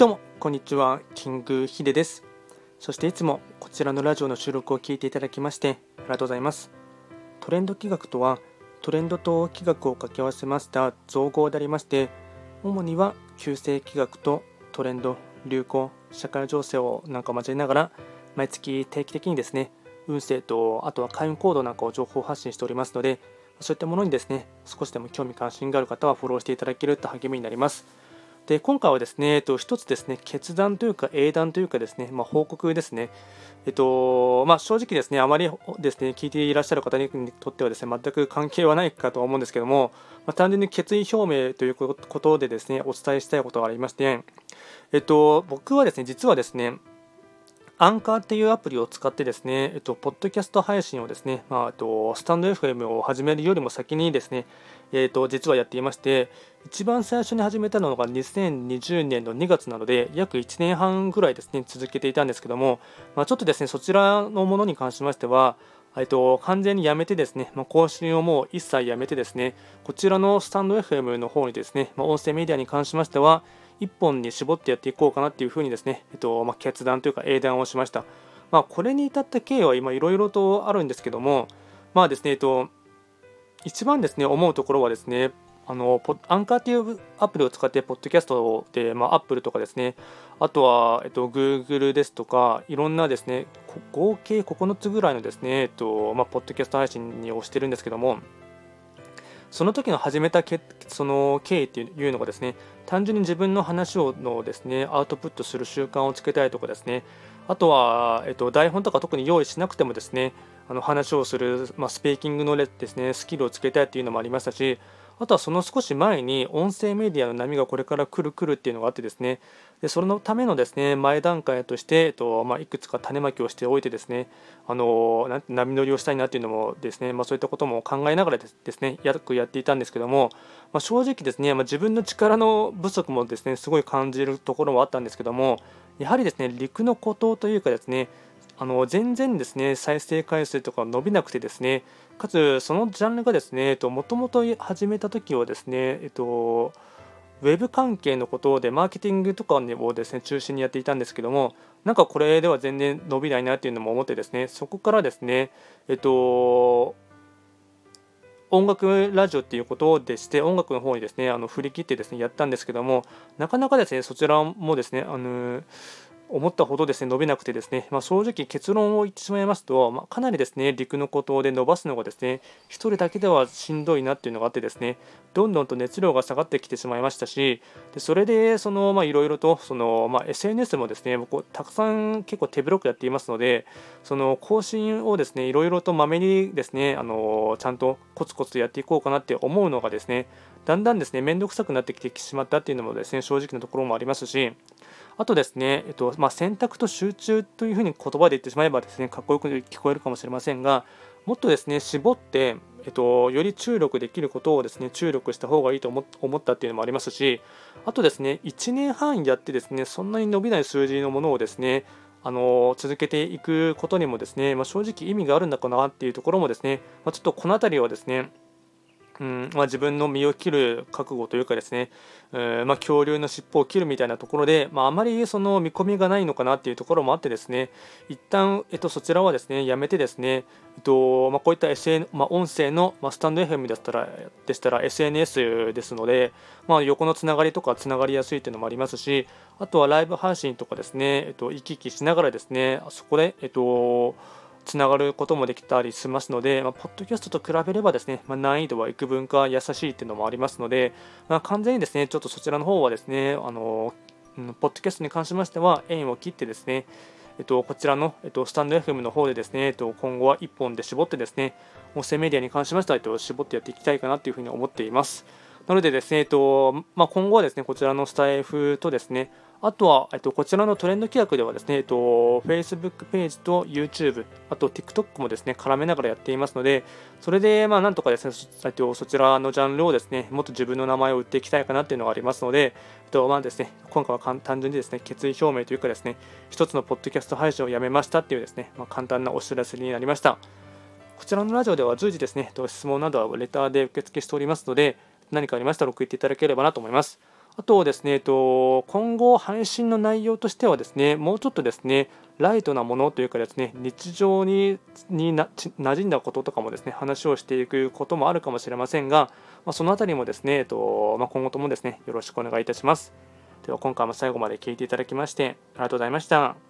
どうもこんにちは。キングヒデです。そしていつもこちらのラジオの収録を聞いていただきましてありがとうございます。トレンド企画とはトレンドと企画を掛け合わせました造語でありまして主には旧世企画とトレンド流行社会情勢をなんか交えながら毎月定期的にですね運勢とあとは開運行動なんかを情報発信しておりますのでそういったものにですね少しでも興味関心がある方はフォローしていただけると励みになります。で今回はですね、えっと、一つですね、決断というか英断というかですね、まあ、報告ですね。えっとまあ、正直ですね、あまりですね、聞いていらっしゃる方にとってはですね、全く関係はないかとは思うんですけども、まあ、単純に決意表明ということでですね、お伝えしたいことがありまして、えっと、僕はですね、実はですね、アンカーっていうアプリを使ってですね、えっと、ポッドキャスト配信をですね、まあ、えっと、スタンド FM を始めるよりも先にですね、えっと、実はやっていまして、一番最初に始めたのが2020年の2月なので、約1年半ぐらいですね、続けていたんですけども、まあ、ちょっとですね、そちらのものに関しましては、えっと、完全にやめてですね、まあ、更新をもう一切やめてですね、こちらのスタンド FM の方にですね、まあ、音声メディアに関しましては、1本に絞ってやっていこうかなっていうふうにですね、えっとまあ、決断というか英断をしました。まあ、これに至った経緯は今いろいろとあるんですけども、まあですね、えっと、一番ですね、思うところはですね、あのアンカーっていうアプリを使って、ポッドキャストで、まあ、アップルとかですね、あとは、えっと、Google ですとか、いろんなですね、合計9つぐらいのですね、えっとまあ、ポッドキャスト配信に押してるんですけども、その時の始めたけその経緯っていうのがですね、単純に自分の話をのですね、アウトプットする習慣をつけたいとかですね、あとは、えっと、台本とか特に用意しなくてもですね、あの話をする、まあ、スペーキングのですね、スキルをつけたいというのもありましたし、あとはその少し前に音声メディアの波がこれから来る来るっていうのがあってですね。でそのためのですね前段階として、えっとまあ、いくつか種まきをしておいてですねあの波乗りをしたいなっていうのもですね、まあ、そういったことも考えながらですねやくやっていたんですけども、まあ、正直ですね、ま自分の力の不足もですねすごい感じるところもあったんですけどもやはりですね陸の孤島というかですねあの全然ですね再生回数とか伸びなくてですねかつそのジャンルがですねもともと始めた時はですねえっとウェブ関係のことでマーケティングとかをですね中心にやっていたんですけどもなんかこれでは全然伸びないなっていうのも思ってですねそこからですねえっと音楽ラジオっていうことでして音楽の方にですねあの振り切ってですねやったんですけどもなかなかですねそちらもですねあの思ったほどですね伸びなくてですね、まあ、正直結論を言ってしまいますと、まあ、かなりですね陸の孤島で伸ばすのがですね1人だけではしんどいなっていうのがあってですねどんどんと熱量が下がってきてしまいましたしでそれでそのまあいろいろとそのまあ SNS もですね僕たくさん結構手広くやっていますのでその更新をですねいろいろとまめにですねあのちゃんとコツコツやっていこうかなって思うのがですねだんだんですね面倒くさくなってきてしまったっていうのもですね正直なところもありますしあとですね、えっとまあ、選択と集中というふうに言葉で言ってしまえばですね、かっこよく聞こえるかもしれませんが、もっとですね、絞って、えっと、より注力できることをですね、注力した方がいいと思ったっていうのもありますし、あとですね、1年半やってですね、そんなに伸びない数字のものをですね、あの続けていくことにもですね、まあ、正直意味があるんだかなっていうところもですね、まあ、ちょっとこの辺りはですね、うんまあ、自分の身を切る覚悟というかですね、えー、まあ、恐竜の尻尾を切るみたいなところで、まあ、あまりその見込みがないのかなっていうところもあってですね一旦、えっと、そちらはですねやめてですね、えっとまあ、こういった SN、ま音声の、まスタンド FM でしたらでしたら SNS ですので、まあ、横のつながりとかつながりやすいっていうのもありますしあとはライブ配信とかですね、えっと、行き来しながらですねそこで、えっとつながることもできたりしますので、まあ、ポッドキャストと比べればですね、まあ、難易度は幾分か優しいっていうのもありますので、まあ、完全にですね、ちょっとそちらの方はですね、あのポッドキャストに関しましては、縁を切ってですね、えっと、こちらの、えっと、スタンド FM の方でですね、えっと、今後は1本で絞ってですね、音声メディアに関しましては、えっと、絞ってやっていきたいかなというふうに思っています。なのでですね、えっとまあ、今後はですね、こちらのスタイフとですね、あとは、えっと、こちらのトレンド企画ではですね、えっと、Facebook ページと YouTube、あと TikTok もですね、絡めながらやっていますので、それで、まあ、なんとかですね、えっと、そちらのジャンルをですね、もっと自分の名前を売っていきたいかなっていうのがありますので、えっと、まあですね、今回は単純にですね、決意表明というかですね、一つのポッドキャスト配信をやめましたっていうですね、まあ、簡単なお知らせになりました。こちらのラジオでは随時ですね、質問などはレターで受付しておりますので、何かありましたら送っていただければなと思います。あとですね、えっと、今後配信の内容としてはですね、もうちょっとですね、ライトなものというかですね、日常ににな馴染んだこととかもですね、話をしていくこともあるかもしれませんが、まあ、そのあたりもですね、えっとまあ、今後ともですね、よろしくお願いいたします。では今回も最後まで聞いていただきましてありがとうございました。